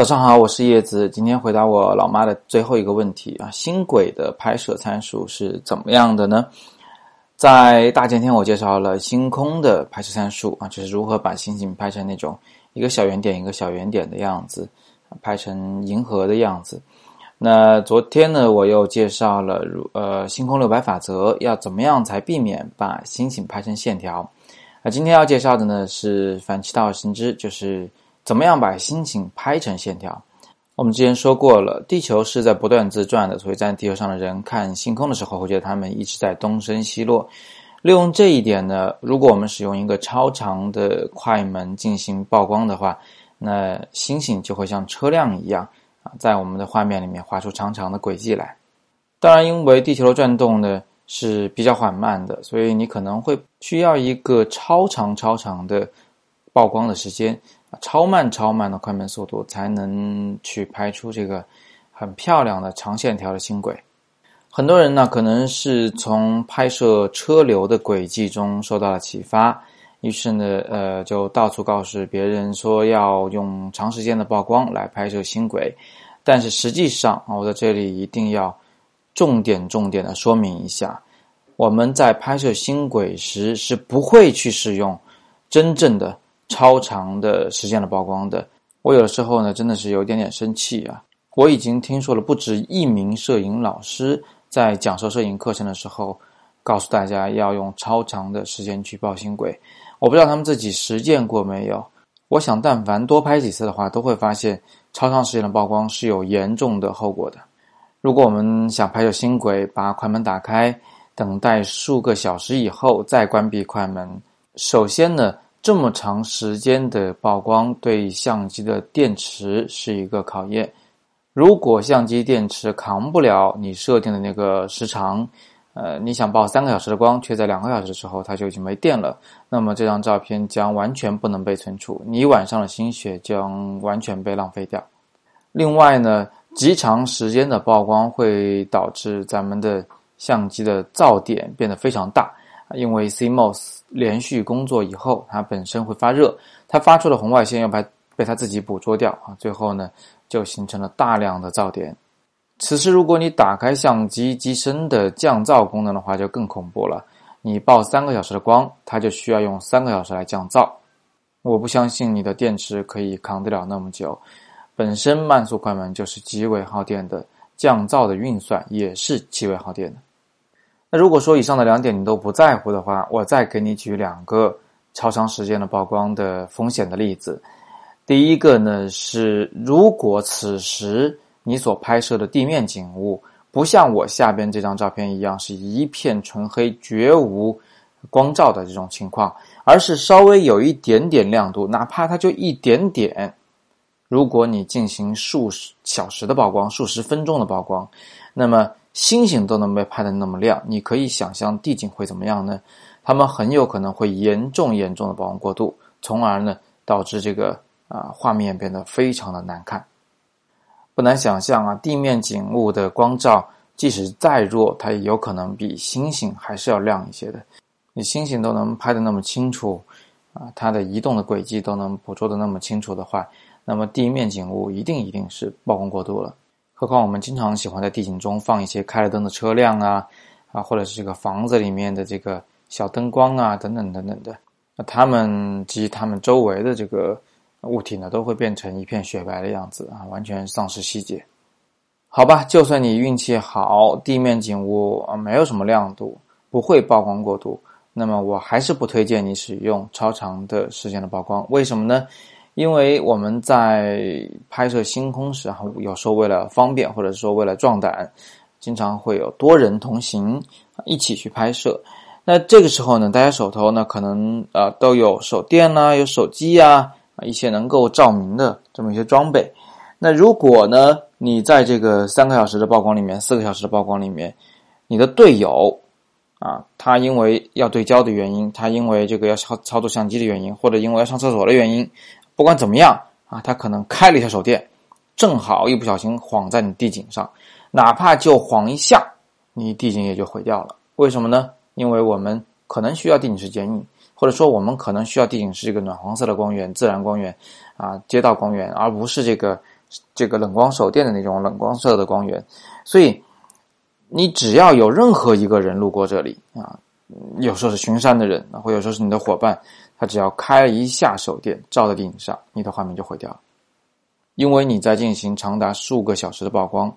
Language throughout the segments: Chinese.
早上好，我是叶子。今天回答我老妈的最后一个问题啊，星轨的拍摄参数是怎么样的呢？在大前天我介绍了星空的拍摄参数啊，就是如何把星星拍成那种一个小圆点一个小圆点的样子，拍成银河的样子。那昨天呢，我又介绍了如呃星空六百法则，要怎么样才避免把星星拍成线条。那今天要介绍的呢是反其道而行之，就是。怎么样把星星拍成线条？我们之前说过了，地球是在不断自转的，所以在地球上的人看星空的时候，会觉得它们一直在东升西落。利用这一点呢，如果我们使用一个超长的快门进行曝光的话，那星星就会像车辆一样啊，在我们的画面里面画出长长的轨迹来。当然，因为地球的转动呢是比较缓慢的，所以你可能会需要一个超长超长的曝光的时间。超慢、超慢的快门速度，才能去拍出这个很漂亮的长线条的星轨。很多人呢，可能是从拍摄车流的轨迹中受到了启发，于是呢，呃，就到处告诉别人说要用长时间的曝光来拍摄星轨。但是实际上啊，我在这里一定要重点、重点的说明一下：我们在拍摄星轨时是不会去使用真正的。超长的时间的曝光的，我有的时候呢，真的是有点点生气啊！我已经听说了不止一名摄影老师在讲授摄影课程的时候，告诉大家要用超长的时间去曝星轨。我不知道他们自己实践过没有。我想，但凡多拍几次的话，都会发现超长时间的曝光是有严重的后果的。如果我们想拍摄星轨，把快门打开，等待数个小时以后再关闭快门，首先呢。这么长时间的曝光对相机的电池是一个考验。如果相机电池扛不了你设定的那个时长，呃，你想曝三个小时的光，却在两个小时的时候它就已经没电了，那么这张照片将完全不能被存储，你晚上的心血将完全被浪费掉。另外呢，极长时间的曝光会导致咱们的相机的噪点变得非常大。因为 CMOS 连续工作以后，它本身会发热，它发出的红外线要被被它自己捕捉掉啊，最后呢就形成了大量的噪点。此时如果你打开相机机身的降噪功能的话，就更恐怖了。你曝三个小时的光，它就需要用三个小时来降噪。我不相信你的电池可以扛得了那么久。本身慢速快门就是极为耗电的，降噪的运算也是极为耗电的。那如果说以上的两点你都不在乎的话，我再给你举两个超长时间的曝光的风险的例子。第一个呢是，如果此时你所拍摄的地面景物不像我下边这张照片一样是一片纯黑、绝无光照的这种情况，而是稍微有一点点亮度，哪怕它就一点点。如果你进行数十小时的曝光、数十分钟的曝光，那么。星星都能被拍得那么亮，你可以想象地景会怎么样呢？它们很有可能会严重严重的曝光过度，从而呢导致这个啊画面变得非常的难看。不难想象啊，地面景物的光照即使再弱，它也有可能比星星还是要亮一些的。你星星都能拍得那么清楚啊，它的移动的轨迹都能捕捉得那么清楚的话，那么地面景物一定一定是曝光过度了。何况我们经常喜欢在地景中放一些开了灯的车辆啊，啊，或者是这个房子里面的这个小灯光啊，等等等等的，那它们及它们周围的这个物体呢，都会变成一片雪白的样子啊，完全丧失细节。好吧，就算你运气好，地面景物啊没有什么亮度，不会曝光过度，那么我还是不推荐你使用超长的时间的曝光。为什么呢？因为我们在拍摄星空时，哈，有时候为了方便，或者说为了壮胆，经常会有多人同行一起去拍摄。那这个时候呢，大家手头呢可能啊都有手电啦，有手机呀，啊一些能够照明的这么一些装备。那如果呢，你在这个三个小时的曝光里面，四个小时的曝光里面，你的队友啊，他因为要对焦的原因，他因为这个要操操作相机的原因，或者因为要上厕所的原因。不管怎么样啊，他可能开了一下手电，正好一不小心晃在你地景上，哪怕就晃一下，你地景也就毁掉了。为什么呢？因为我们可能需要地景是剪影，或者说我们可能需要地景是这个暖黄色的光源、自然光源啊、街道光源，而不是这个这个冷光手电的那种冷光色的光源，所以你只要有任何一个人路过这里啊，有时候是巡山的人，或者说是你的伙伴，它只要开一下手电照在顶上，你的画面就毁掉了，因为你在进行长达数个小时的曝光，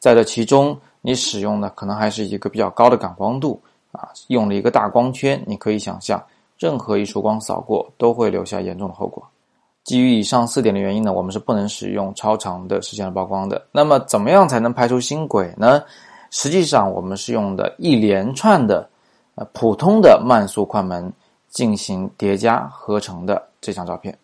在这其中你使用的可能还是一个比较高的感光度啊，用了一个大光圈，你可以想象，任何一束光扫过都会留下严重的后果。基于以上四点的原因呢，我们是不能使用超长的时间的曝光的。那么，怎么样才能拍出星轨呢？实际上，我们是用的一连串的呃普通的慢速快门进行叠加合成的这张照片。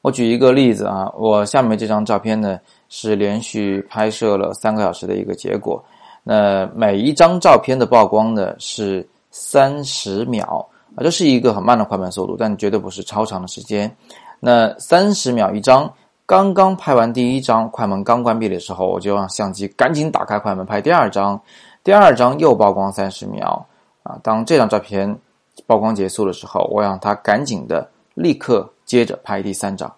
我举一个例子啊，我下面这张照片呢是连续拍摄了三个小时的一个结果。那每一张照片的曝光呢是三十秒啊，这是一个很慢的快门速度，但绝对不是超长的时间。那三十秒一张，刚刚拍完第一张，快门刚关闭的时候，我就让相机赶紧打开快门拍第二张，第二张又曝光三十秒啊。当这张照片曝光结束的时候，我让他赶紧的立刻接着拍第三张，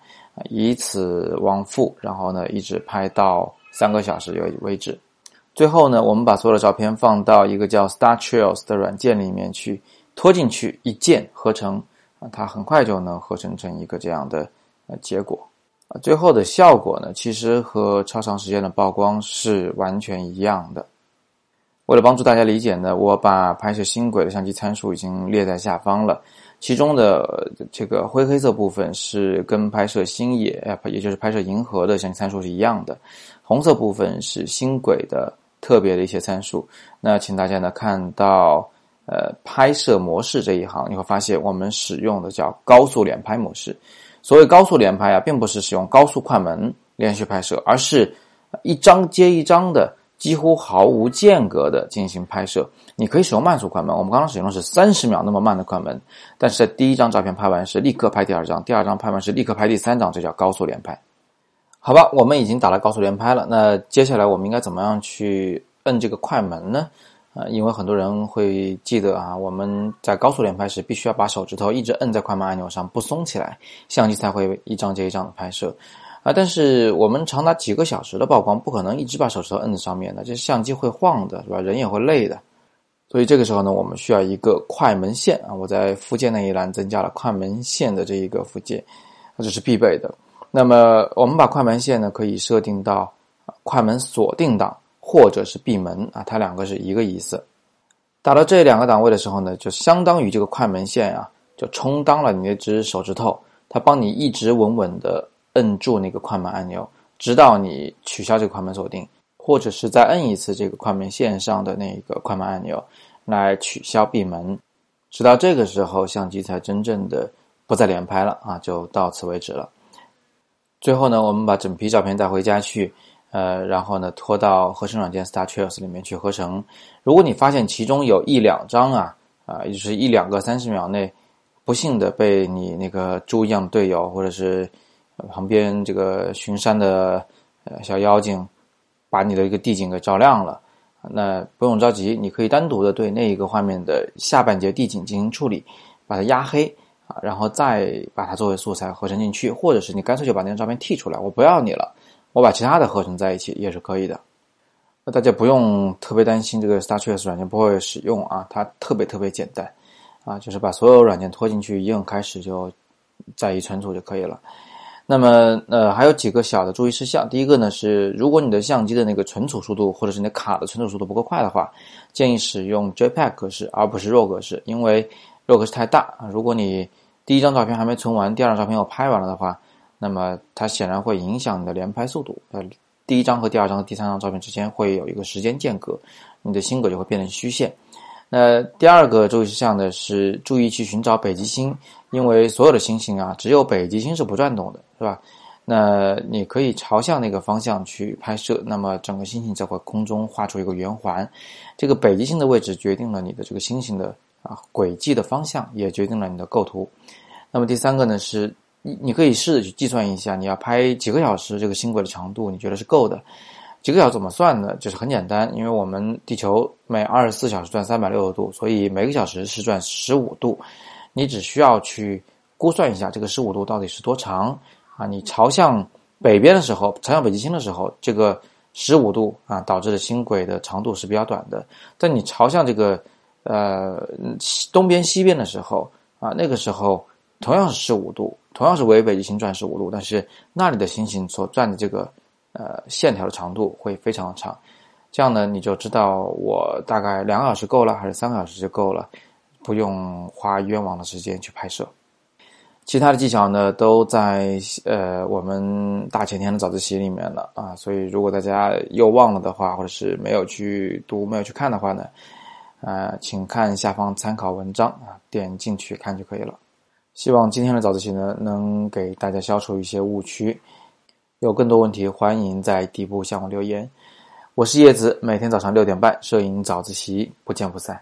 以此往复，然后呢一直拍到三个小时为为止。最后呢，我们把所有的照片放到一个叫 Star Trails 的软件里面去拖进去，一键合成。啊，它很快就能合成成一个这样的呃结果啊，最后的效果呢，其实和超长时间的曝光是完全一样的。为了帮助大家理解呢，我把拍摄星轨的相机参数已经列在下方了。其中的这个灰黑色部分是跟拍摄星野，也就是拍摄银河的相机参数是一样的。红色部分是星轨的特别的一些参数。那请大家呢看到。呃，拍摄模式这一行，你会发现我们使用的叫高速连拍模式。所谓高速连拍啊，并不是使用高速快门连续拍摄，而是一张接一张的，几乎毫无间隔的进行拍摄。你可以使用慢速快门，我们刚刚使用的是三十秒那么慢的快门，但是在第一张照片拍完是立刻拍第二张，第二张拍完是立刻拍第三张，这叫高速连拍。好吧，我们已经打了高速连拍了，那接下来我们应该怎么样去摁这个快门呢？啊，因为很多人会记得啊，我们在高速连拍时，必须要把手指头一直摁在快门按钮上，不松起来，相机才会一张接一张的拍摄。啊，但是我们长达几个小时的曝光，不可能一直把手指头摁在上面的，这相机会晃的，是吧？人也会累的。所以这个时候呢，我们需要一个快门线啊。我在附件那一栏增加了快门线的这一个附件，这是必备的。那么我们把快门线呢，可以设定到快门锁定档。或者是闭门啊，它两个是一个意思。打到这两个档位的时候呢，就相当于这个快门线啊，就充当了你那只手指头，它帮你一直稳稳的摁住那个快门按钮，直到你取消这个快门锁定，或者是再摁一次这个快门线上的那个快门按钮来取消闭门，直到这个时候相机才真正的不再连拍了啊，就到此为止了。最后呢，我们把整批照片带回家去。呃，然后呢，拖到合成软件 Star Trails 里面去合成。如果你发现其中有一两张啊，啊，也就是一两个三十秒内，不幸的被你那个猪一样的队友，或者是旁边这个巡山的呃小妖精，把你的一个地景给照亮了，那不用着急，你可以单独的对那一个画面的下半截地景进行处理，把它压黑啊，然后再把它作为素材合成进去，或者是你干脆就把那张照片剔出来，我不要你了。我把其他的合成在一起也是可以的，那大家不用特别担心这个 Star Trails 软件不会使用啊，它特别特别简单，啊，就是把所有软件拖进去，一摁开始就在一存储就可以了。那么呃还有几个小的注意事项，第一个呢是，如果你的相机的那个存储速度或者是你的卡的存储速度不够快的话，建议使用 JPEG 格式而不是 RAW 格式，因为 RAW 格式太大啊。如果你第一张照片还没存完，第二张照片又拍完了的话。那么它显然会影响你的连拍速度。呃，第一张和第二张和第三张照片之间会有一个时间间隔，你的星格就会变成虚线。那第二个注意事项呢是注意去寻找北极星，因为所有的星星啊，只有北极星是不转动的，是吧？那你可以朝向那个方向去拍摄，那么整个星星就会空中画出一个圆环。这个北极星的位置决定了你的这个星星的啊轨迹的方向，也决定了你的构图。那么第三个呢是。你你可以试着去计算一下，你要拍几个小时这个星轨的长度，你觉得是够的？几个小时怎么算呢？就是很简单，因为我们地球每二十四小时转三百六十度，所以每个小时是转十五度。你只需要去估算一下这个十五度到底是多长啊？你朝向北边的时候，朝向北极星的时候，这个十五度啊导致的星轨的长度是比较短的。但你朝向这个呃东边西边的时候啊，那个时候同样是十五度，同样是围北极星转十五度，但是那里的星星所转的这个呃线条的长度会非常的长。这样呢，你就知道我大概两个小时够了，还是三个小时就够了，不用花冤枉的时间去拍摄。其他的技巧呢，都在呃我们大前天的早自习里面了啊。所以如果大家又忘了的话，或者是没有去读、没有去看的话呢，呃，请看下方参考文章啊，点进去看就可以了。希望今天的早自习呢，能给大家消除一些误区。有更多问题，欢迎在底部向我留言。我是叶子，每天早上六点半，摄影早自习，不见不散。